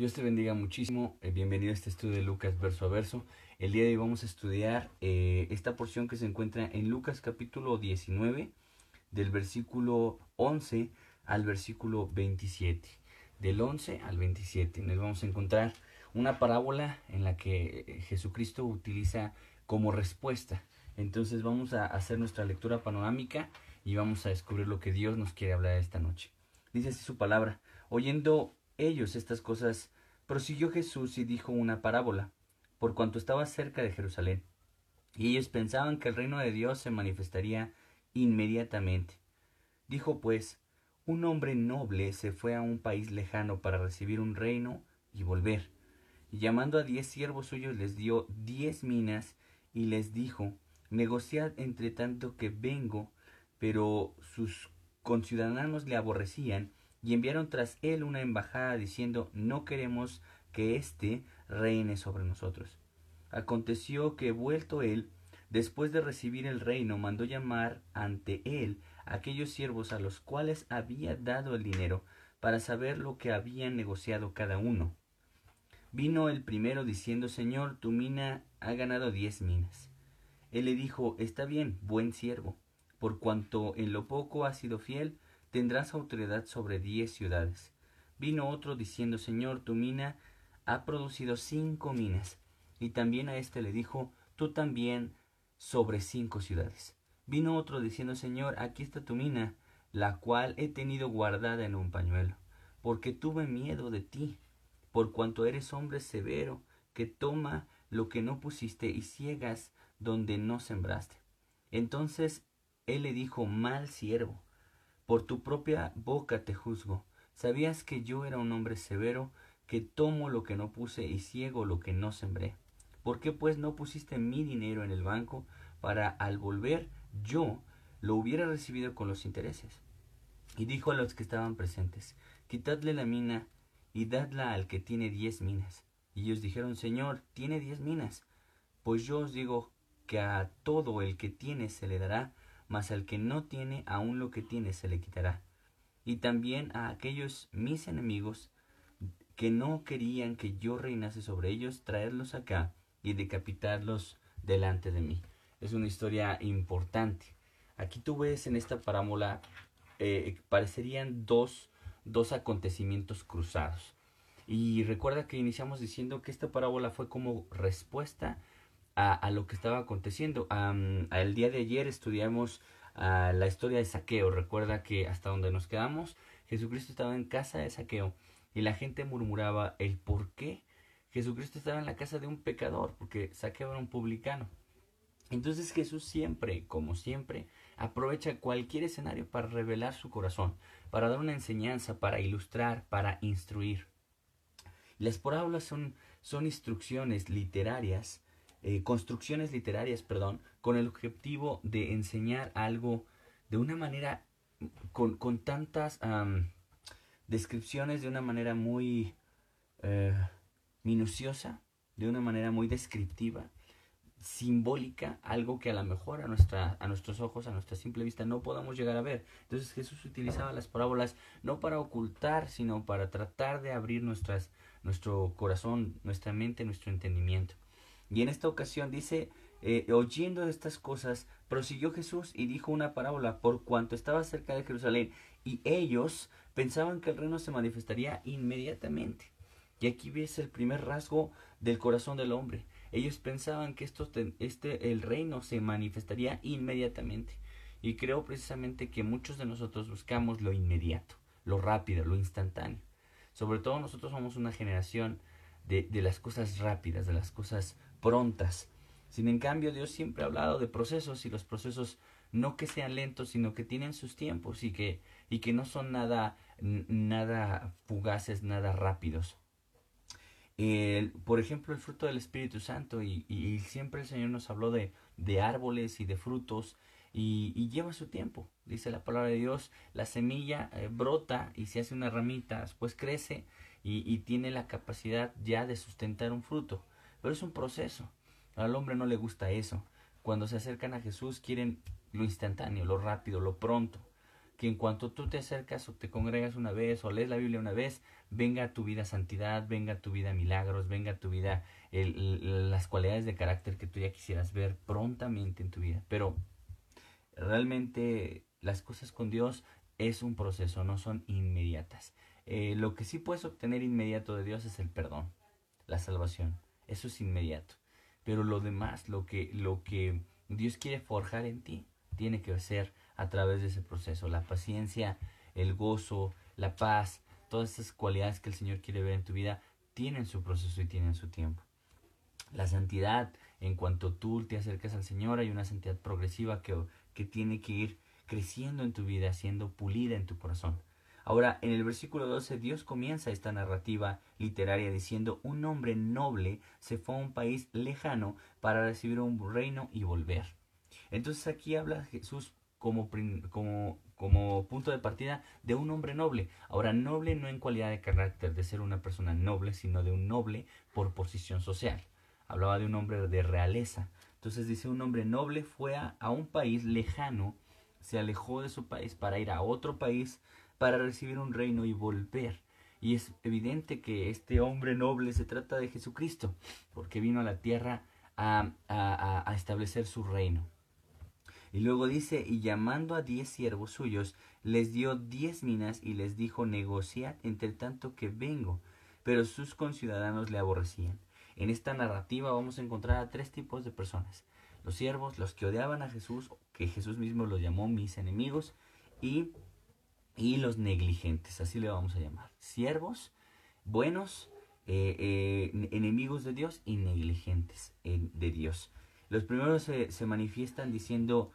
Dios te bendiga muchísimo. Eh, bienvenido a este estudio de Lucas verso a verso. El día de hoy vamos a estudiar eh, esta porción que se encuentra en Lucas capítulo 19, del versículo 11 al versículo 27. Del 11 al 27. Nos vamos a encontrar una parábola en la que eh, Jesucristo utiliza como respuesta. Entonces vamos a hacer nuestra lectura panorámica y vamos a descubrir lo que Dios nos quiere hablar esta noche. Dice así su palabra. Oyendo ellos estas cosas, prosiguió Jesús y dijo una parábola, por cuanto estaba cerca de Jerusalén. Y ellos pensaban que el reino de Dios se manifestaría inmediatamente. Dijo pues, un hombre noble se fue a un país lejano para recibir un reino y volver. Y llamando a diez siervos suyos les dio diez minas y les dijo, negociad entre tanto que vengo, pero sus conciudadanos le aborrecían y enviaron tras él una embajada diciendo no queremos que éste reine sobre nosotros. Aconteció que vuelto él, después de recibir el reino, mandó llamar ante él aquellos siervos a los cuales había dado el dinero, para saber lo que habían negociado cada uno. Vino el primero diciendo Señor, tu mina ha ganado diez minas. Él le dijo Está bien, buen siervo, por cuanto en lo poco has sido fiel, tendrás autoridad sobre diez ciudades. Vino otro diciendo, Señor, tu mina ha producido cinco minas. Y también a éste le dijo, tú también sobre cinco ciudades. Vino otro diciendo, Señor, aquí está tu mina, la cual he tenido guardada en un pañuelo, porque tuve miedo de ti, por cuanto eres hombre severo, que toma lo que no pusiste y ciegas donde no sembraste. Entonces él le dijo, mal siervo, por tu propia boca te juzgo. ¿Sabías que yo era un hombre severo, que tomo lo que no puse y ciego lo que no sembré? ¿Por qué pues no pusiste mi dinero en el banco para al volver yo lo hubiera recibido con los intereses? Y dijo a los que estaban presentes, quitadle la mina y dadla al que tiene diez minas. Y ellos dijeron, Señor, tiene diez minas. Pues yo os digo que a todo el que tiene se le dará, mas al que no tiene aún lo que tiene se le quitará. Y también a aquellos mis enemigos que no querían que yo reinase sobre ellos, traerlos acá y decapitarlos delante de mí. Es una historia importante. Aquí tú ves en esta parábola, eh, parecerían dos, dos acontecimientos cruzados. Y recuerda que iniciamos diciendo que esta parábola fue como respuesta a, lo que estaba aconteciendo. el día de ayer estudiamos la historia de Saqueo. Recuerda que hasta donde nos quedamos, Jesucristo estaba en casa de Saqueo y la gente murmuraba el por qué Jesucristo estaba en la casa de un pecador, porque Saqueo era un publicano. Entonces Jesús siempre, como siempre, aprovecha cualquier escenario para revelar su corazón, para dar una enseñanza, para ilustrar, para instruir. Las parábolas son, son instrucciones literarias eh, construcciones literarias, perdón, con el objetivo de enseñar algo de una manera, con, con tantas descripciones, de una manera muy eh, minuciosa, de una manera muy descriptiva, simbólica, algo que a lo mejor a, nuestra, a nuestros ojos, a nuestra simple vista, no podamos llegar a ver. Entonces Jesús utilizaba las parábolas no para ocultar, sino para tratar de abrir nuestras, nuestro corazón, nuestra mente, nuestro entendimiento. Y en esta ocasión dice, eh, oyendo estas cosas, prosiguió Jesús y dijo una parábola por cuanto estaba cerca de Jerusalén y ellos pensaban que el reino se manifestaría inmediatamente. Y aquí ves el primer rasgo del corazón del hombre. Ellos pensaban que esto, este, el reino se manifestaría inmediatamente. Y creo precisamente que muchos de nosotros buscamos lo inmediato, lo rápido, lo instantáneo. Sobre todo nosotros somos una generación de, de las cosas rápidas, de las cosas prontas. Sin en cambio, Dios siempre ha hablado de procesos y los procesos no que sean lentos, sino que tienen sus tiempos y que, y que no son nada, nada fugaces, nada rápidos. por ejemplo, el fruto del Espíritu Santo, y, siempre el Señor nos habló de, de árboles y de frutos, y, lleva su tiempo. Dice la palabra de Dios, la semilla eh, brota y se hace una ramita, después crece y tiene la capacidad ya de sustentar un fruto. Pero es un proceso. Al hombre no le gusta eso. Cuando se acercan a Jesús quieren lo instantáneo, lo rápido, lo pronto. que en cuanto tú te acercas o te congregas una vez o lees la Biblia una vez, venga a tu vida santidad, venga a tu vida milagros, venga a tu vida las cualidades de carácter que tú ya quisieras ver prontamente en tu vida. Pero realmente las cosas con Dios es un proceso, no son inmediatas. Eh, lo que sí puedes obtener inmediato de Dios es el perdón, la salvación. Eso es inmediato. Pero lo demás, lo que, lo que Dios quiere forjar en ti, tiene que ser a través de ese proceso. La paciencia, el gozo, la paz, todas esas cualidades que el Señor quiere ver en tu vida, tienen su proceso y tienen su tiempo. La santidad, en cuanto tú te acercas al Señor, hay una santidad progresiva que, que tiene que ir creciendo en tu vida, siendo pulida en tu corazón. Ahora, en el versículo 12, Dios comienza esta narrativa literaria diciendo, un hombre noble se fue a un país lejano para recibir un reino y volver. Entonces aquí habla Jesús como, como, como punto de partida de un hombre noble. Ahora, noble no en cualidad de carácter de ser una persona noble, sino de un noble por posición social. Hablaba de un hombre de realeza. Entonces dice, un hombre noble fue a, a un país lejano, se alejó de su país para ir a otro país, para recibir un reino y volver. Y es evidente que este hombre noble se trata de Jesucristo, porque vino a la tierra a, establecer su reino. Y luego dice, y llamando a diez siervos suyos, les dio diez minas y les dijo, negociad entre tanto que vengo. Pero sus conciudadanos le aborrecían. En esta narrativa vamos a encontrar a tres tipos de personas. Los siervos, los que odiaban a Jesús, que Jesús mismo los llamó mis enemigos, y, y los negligentes, así le vamos a llamar. Siervos, buenos, eh, eh, enemigos de Dios y negligentes de Dios. Los primeros se, se manifiestan diciendo,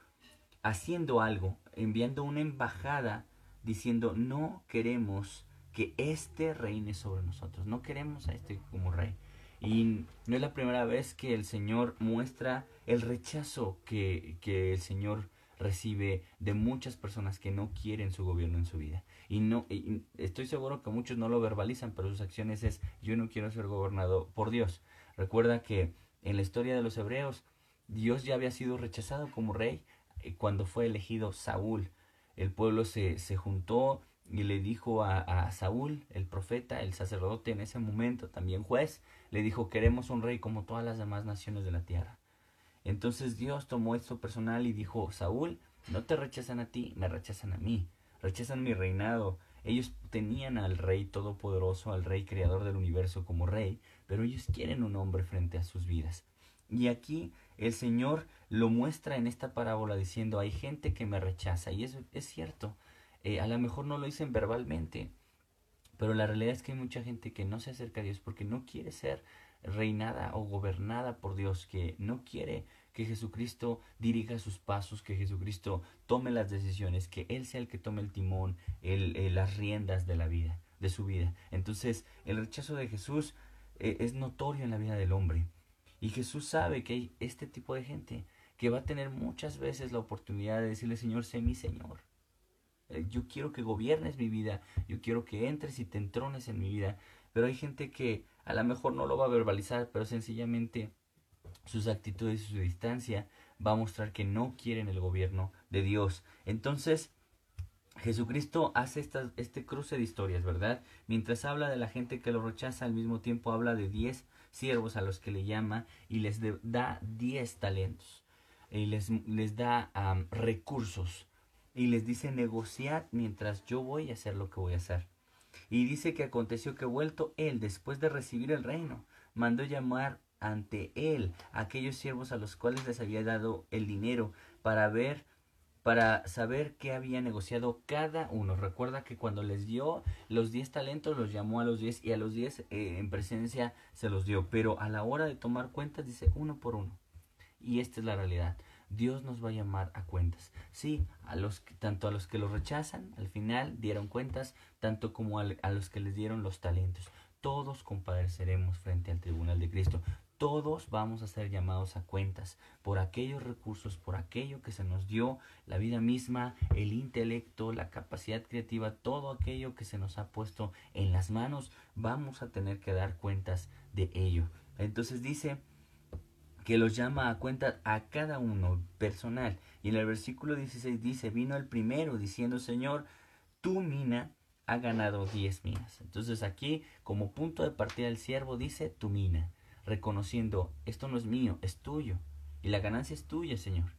haciendo algo, enviando una embajada diciendo no queremos que este reine sobre nosotros, no queremos a este como rey. Y no es la primera vez que el Señor muestra el rechazo que, que el Señor recibe de muchas personas que no quieren su gobierno en su vida. Y no y estoy seguro que muchos no lo verbalizan, pero sus acciones es yo no quiero ser gobernado por Dios. Recuerda que en la historia de los hebreos Dios ya había sido rechazado como rey eh, cuando fue elegido Saúl. El pueblo se, se juntó y le dijo a, a, Saúl, el profeta, el sacerdote en ese momento, también juez, le dijo, queremos un rey como todas las demás naciones de la tierra. Entonces Dios tomó esto personal y dijo, Saúl, no te rechazan a ti, me rechazan a mí, rechazan mi reinado. Ellos tenían al rey todopoderoso, al rey creador del universo como rey, pero ellos quieren un hombre frente a sus vidas. Y aquí el Señor lo muestra en esta parábola diciendo, hay gente que me rechaza. Y eso es cierto. Eh, a lo mejor no lo dicen verbalmente, pero la realidad es que hay mucha gente que no se acerca a Dios porque no quiere ser reinada o gobernada por Dios, que no quiere que Jesucristo dirija sus pasos, que Jesucristo tome las decisiones, que Él sea el que tome el timón, el, eh, las riendas de la vida, de su vida. Entonces, el rechazo de Jesús eh, es notorio en la vida del hombre. Y Jesús sabe que hay este tipo de gente que va a tener muchas veces la oportunidad de decirle, Señor, sé mi Señor. Eh, yo quiero que gobiernes mi vida, yo quiero que entres y te entrones en mi vida. Pero hay gente que a lo mejor no lo va a verbalizar, pero sencillamente sus actitudes y su distancia va a mostrar que no quieren el gobierno de Dios. Entonces, Jesucristo hace esta, este cruce de historias, ¿verdad? Mientras habla de la gente que lo rechaza, al mismo tiempo habla de diez siervos a los que le llama y les da diez talentos y les, les da recursos y les dice negociar mientras yo voy a hacer lo que voy a hacer. Y dice que aconteció que vuelto él después de recibir el reino, mandó llamar ante él a aquellos siervos a los cuales les había dado el dinero para ver para saber qué había negociado cada uno. Recuerda que cuando les dio los 10 talentos, los llamó a los 10 y a los 10 eh, en presencia se los dio. Pero a la hora de tomar cuentas dice uno por uno. Y esta es la realidad. Dios nos va a llamar a cuentas. Sí, a los tanto a los que los rechazan, al final dieron cuentas, tanto como a los que les dieron los talentos. Todos compadeceremos frente al tribunal de Cristo todos vamos a ser llamados a cuentas por aquellos recursos, por aquello que se nos dio, la vida misma, el intelecto, la capacidad creativa, todo aquello que se nos ha puesto en las manos, vamos a tener que dar cuentas de ello. Entonces dice que los llama a cuenta a cada uno personal Y en el versículo 16 dice, vino el primero diciendo, Señor, tu mina ha ganado diez minas. Entonces aquí, como punto de partida, el siervo dice, tu mina, reconociendo, esto no es mío, es tuyo. Y la ganancia es tuya, Señor.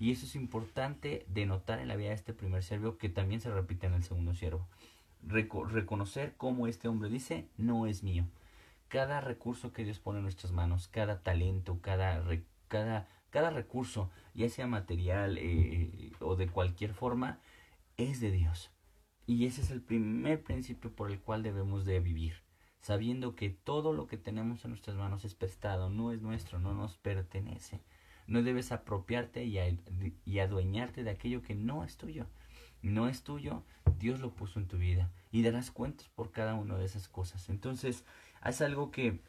Y eso es importante de notar en la vida de este primer siervo que también se repite en el segundo siervo. reconocer cómo este hombre dice, no es mío. Cada recurso que Dios pone en nuestras manos, cada talento, cada, cada, cada recurso, ya sea material eh, o de cualquier forma, es de Dios. Y ese es el primer principio por el cual debemos de vivir, sabiendo que todo lo que tenemos en nuestras manos es prestado, no es nuestro, no nos pertenece. No debes apropiarte y, adueñarte de aquello que no es tuyo. No es tuyo, Dios lo puso en tu vida y darás cuentas por cada una de esas cosas. Entonces, es algo que,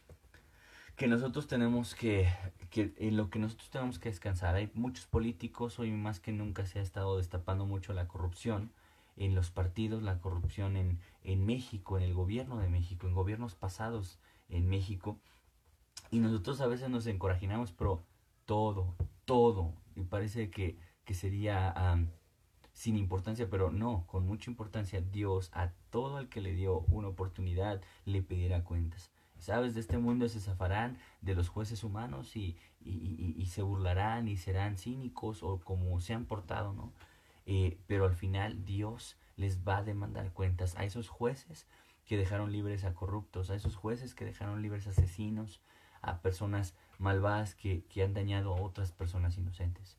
que nosotros tenemos que, que, en lo que nosotros tenemos que descansar. Hay muchos políticos, hoy más que nunca se ha estado destapando mucho la corrupción en los partidos, la corrupción en, en México, en el gobierno de México, en gobiernos pasados en México. Y nosotros a veces nos encorajinamos, pero todo, todo. Y parece que, que sería sin importancia, pero no, con mucha importancia. Dios a todo el que le dio una oportunidad le pedirá cuentas. ¿Sabes? De este mundo se zafarán de los jueces humanos y, y, y, se burlarán y serán cínicos o como se han portado, ¿no? Eh, pero al final Dios les va a demandar cuentas a esos jueces que dejaron libres a corruptos, a esos jueces que dejaron libres a asesinos, a personas malvadas que, que han dañado a otras personas inocentes.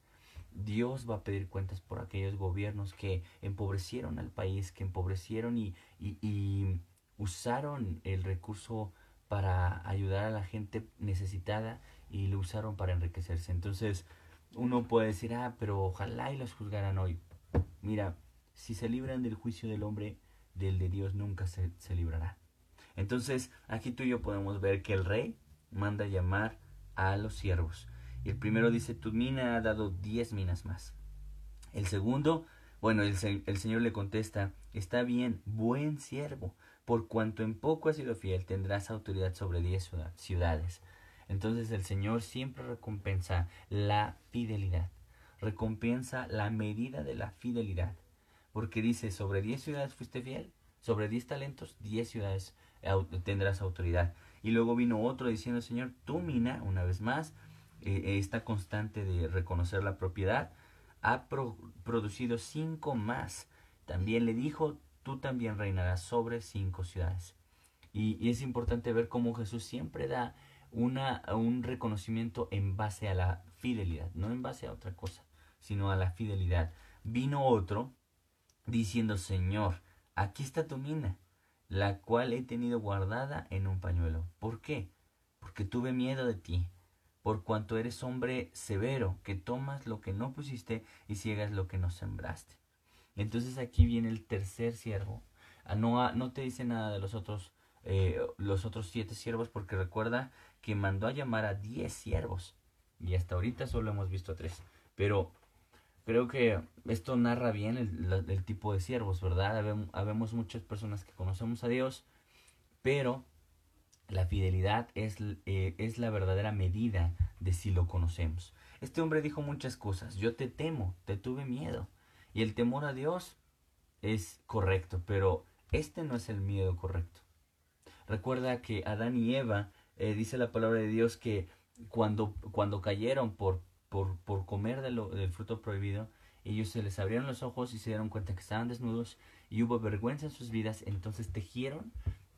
Dios va a pedir cuentas por aquellos gobiernos que empobrecieron al país, que empobrecieron y, y, y, usaron el recurso para ayudar a la gente necesitada y lo usaron para enriquecerse. Entonces uno puede decir, ah, pero ojalá y los juzgaran hoy. Mira, si se libran del juicio del hombre, del de Dios nunca se, se librará. Entonces aquí tú y yo podemos ver que el rey manda llamar a los siervos. El primero dice, tu mina ha dado diez minas más. El segundo, bueno, el, el Señor le contesta, está bien, buen siervo, por cuanto en poco has sido fiel, tendrás autoridad sobre diez ciudades. Entonces el Señor siempre recompensa la fidelidad, recompensa la medida de la fidelidad, porque dice, sobre diez ciudades fuiste fiel, sobre diez talentos, diez ciudades tendrás autoridad. Y luego vino otro diciendo, Señor, tú mina, una vez más, eh, esta constante de reconocer la propiedad, ha producido cinco más. También le dijo, tú también reinarás sobre cinco ciudades. Y, es importante ver cómo Jesús siempre da una, un reconocimiento en base a la fidelidad, no en base a otra cosa, sino a la fidelidad. Vino otro diciendo, Señor, aquí está tu mina la cual he tenido guardada en un pañuelo. ¿Por qué? Porque tuve miedo de ti, por cuanto eres hombre severo, que tomas lo que no pusiste y ciegas lo que no sembraste. Entonces aquí viene el tercer siervo. Ah, no, no te dice nada de los otros, eh, los otros siete siervos, porque recuerda que mandó a llamar a diez siervos. Y hasta ahorita solo hemos visto a tres. Pero creo que esto narra bien el, tipo de siervos, ¿verdad? Habemos, muchas personas que conocemos a Dios, pero la fidelidad es, eh, es la verdadera medida de si lo conocemos. Este hombre dijo muchas cosas. Yo te temo, te tuve miedo. Y el temor a Dios es correcto, pero este no es el miedo correcto. Recuerda que Adán y Eva, eh, dice la palabra de Dios que cuando, cuando cayeron por por, por comer del fruto prohibido, ellos se les abrieron los ojos y se dieron cuenta que estaban desnudos y hubo vergüenza en sus vidas, entonces tejieron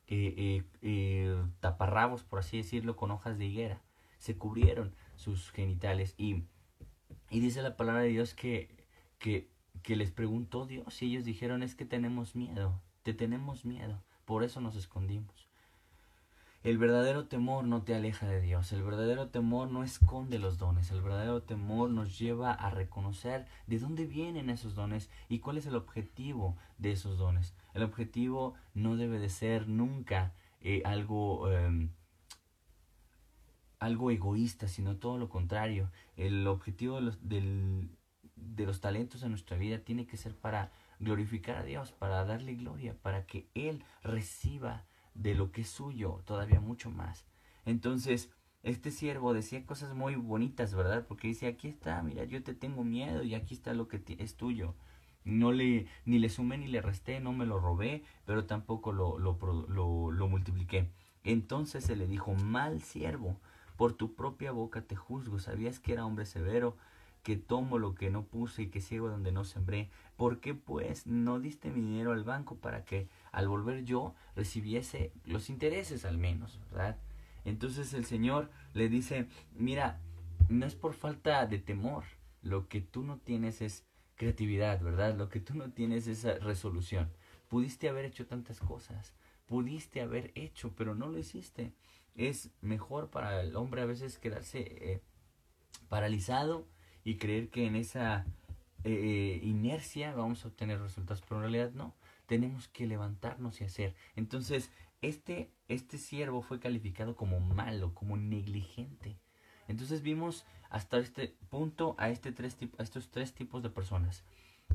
eh, eh, eh, taparrabos, por así decirlo, con hojas de higuera. Se cubrieron sus genitales y, y dice la palabra de Dios que, que, que les preguntó Dios y ellos dijeron es que tenemos miedo, te tenemos miedo, por eso nos escondimos. El verdadero temor no te aleja de Dios, el verdadero temor no esconde los dones, el verdadero temor nos lleva a reconocer de dónde vienen esos dones y cuál es el objetivo de esos dones. El objetivo no debe de ser nunca eh, algo, em, algo egoísta, sino todo lo contrario. El objetivo de los, de los talentos en nuestra vida tiene que ser para glorificar a Dios, para darle gloria, para que Él reciba de lo que es suyo, todavía mucho más. Entonces, este siervo decía cosas muy bonitas, ¿verdad? Porque dice, aquí está, mira, yo te tengo miedo y aquí está lo que es tuyo. No le, ni le sumé ni le resté, no me lo robé, pero tampoco lo, lo, lo, lo multipliqué. Entonces se le dijo, mal siervo, por tu propia boca te juzgo, sabías que era hombre severo, que tomo lo que no puse y que ciego donde no sembré. ¿Por qué pues no diste mi dinero al banco para que al volver yo recibiese los intereses al menos, verdad? Entonces el Señor le dice, mira, no es por falta de temor, lo que tú no tienes es creatividad, ¿verdad? Lo que tú no tienes es resolución. Pudiste haber hecho tantas cosas, pudiste haber hecho, pero no lo hiciste. Es mejor para el hombre a veces quedarse eh, paralizado y creer que en esa eh, inercia vamos a obtener resultados, pero en realidad no. Tenemos que levantarnos y hacer. Entonces, este, este siervo fue calificado como malo, como negligente. Entonces vimos hasta este punto a, este tres, a estos tres tipos de personas.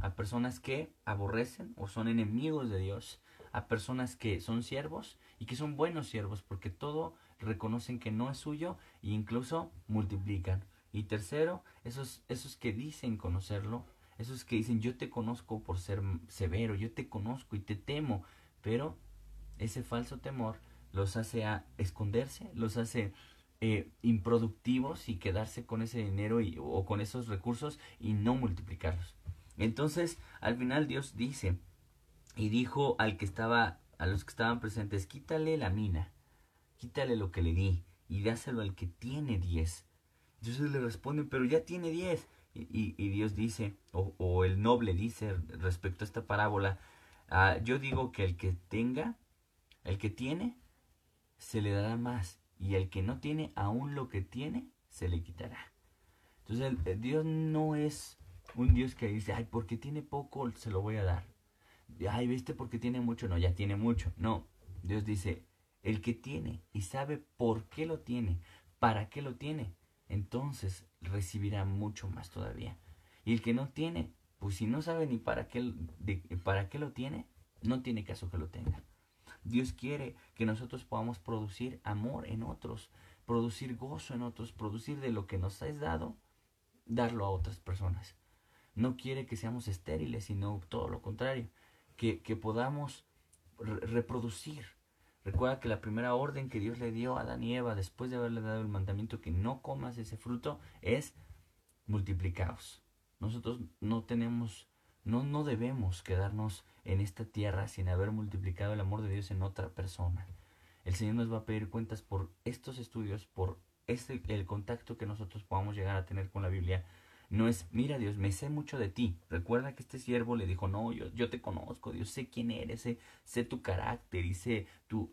A personas que aborrecen o son enemigos de Dios. A personas que son siervos y que son buenos siervos porque todo reconocen que no es suyo e incluso multiplican. Y tercero, esos, esos que dicen conocerlo, esos que dicen yo te conozco por ser severo, yo te conozco y te temo, pero ese falso temor los hace a esconderse, los hace eh, improductivos y quedarse con ese dinero y, o con esos recursos y no multiplicarlos. Entonces, al final Dios dice y dijo al que estaba, a los que estaban presentes, quítale la mina, quítale lo que le di y dáselo al que tiene diez entonces le responden, pero ya tiene diez. Y, Dios dice, o, el noble dice respecto a esta parábola, ah, yo digo que el que tenga, el que tiene, se le dará más. Y el que no tiene, aún lo que tiene, se le quitará. Entonces Dios no es un Dios que dice, ay, porque tiene poco, se lo voy a dar. Ay, viste, porque tiene mucho, no, ya tiene mucho. No, Dios dice, el que tiene y sabe por qué lo tiene, para qué lo tiene, entonces recibirá mucho más todavía. Y el que no tiene, pues si no sabe ni para qué, para qué lo tiene, no tiene caso que lo tenga. Dios quiere que nosotros podamos producir amor en otros, producir gozo en otros, producir de lo que nos has dado, darlo a otras personas. No quiere que seamos estériles, sino todo lo contrario, que, que podamos reproducir Recuerda que la primera orden que Dios le dio a Adán y Eva después de haberle dado el mandamiento que no comas ese fruto es multiplicaos. Nosotros no tenemos, no, no debemos quedarnos en esta tierra sin haber multiplicado el amor de Dios en otra persona. El Señor nos va a pedir cuentas por estos estudios, por este, el contacto que nosotros podamos llegar a tener con la Biblia no es, mira Dios, me sé mucho de ti. Recuerda que este siervo le dijo, no, yo, yo te conozco, Dios, sé quién eres, sé, sé tu carácter y sé, tu,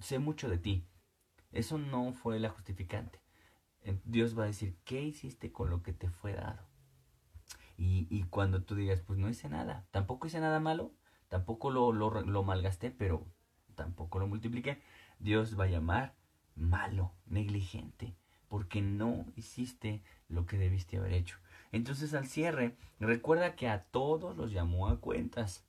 sé mucho de ti. Eso no fue la justificante. Dios va a decir, ¿qué hiciste con lo que te fue dado? Y, y cuando tú digas, pues no hice nada, tampoco hice nada malo, tampoco lo, lo, lo malgasté, pero tampoco lo multipliqué, Dios va a llamar malo, negligente, porque no hiciste lo que debiste haber hecho. Entonces al cierre, recuerda que a todos los llamó a cuentas.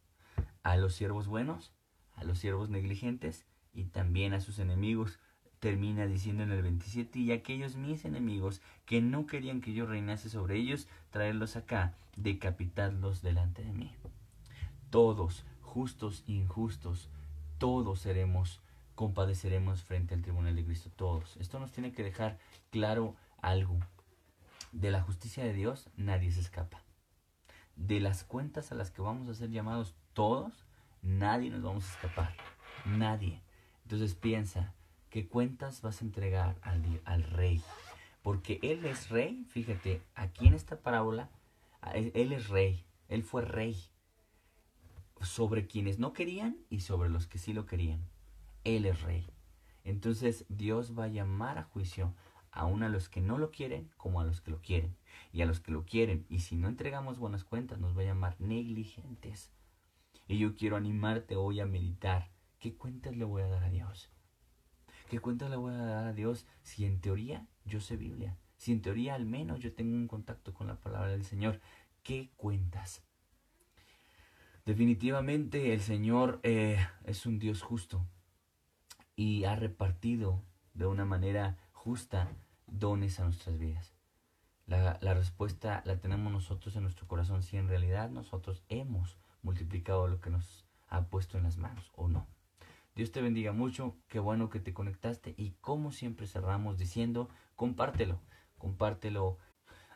A los siervos buenos, a los siervos negligentes y también a sus enemigos. Termina diciendo en el 27, y aquellos mis enemigos que no querían que yo reinase sobre ellos, traerlos acá, decapitadlos delante de mí. Todos, justos e injustos, todos seremos, compadeceremos frente al tribunal de Cristo, todos. Esto nos tiene que dejar claro algo de la justicia de Dios nadie se escapa. De las cuentas a las que vamos a ser llamados todos, nadie nos vamos a escapar. Nadie. Entonces piensa, ¿qué cuentas vas a entregar al, al rey? Porque Él es rey, fíjate, aquí en esta parábola, Él es rey, Él fue rey sobre quienes no querían y sobre los que sí lo querían. Él es rey. Entonces Dios va a llamar a juicio aún a los que no lo quieren como a los que lo quieren. Y a los que lo quieren, y si no entregamos buenas cuentas, nos va a llamar negligentes. Y yo quiero animarte hoy a meditar. ¿Qué cuentas le voy a dar a Dios? ¿Qué cuentas le voy a dar a Dios si en teoría yo sé Biblia? Si en teoría al menos yo tengo un contacto con la palabra del Señor. ¿Qué cuentas? Definitivamente el Señor eh, es un Dios justo y ha repartido de una manera ajusta dones a nuestras vidas. La, la, respuesta la tenemos nosotros en nuestro corazón, si en realidad nosotros hemos multiplicado lo que nos ha puesto en las manos o no. Dios te bendiga mucho, qué bueno que te conectaste y como siempre cerramos diciendo, compártelo, compártelo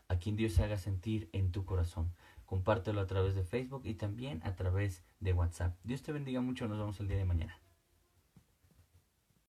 a quien Dios haga sentir en tu corazón. Compártelo a través de Facebook y también a través de WhatsApp. Dios te bendiga mucho, nos vemos el día de mañana.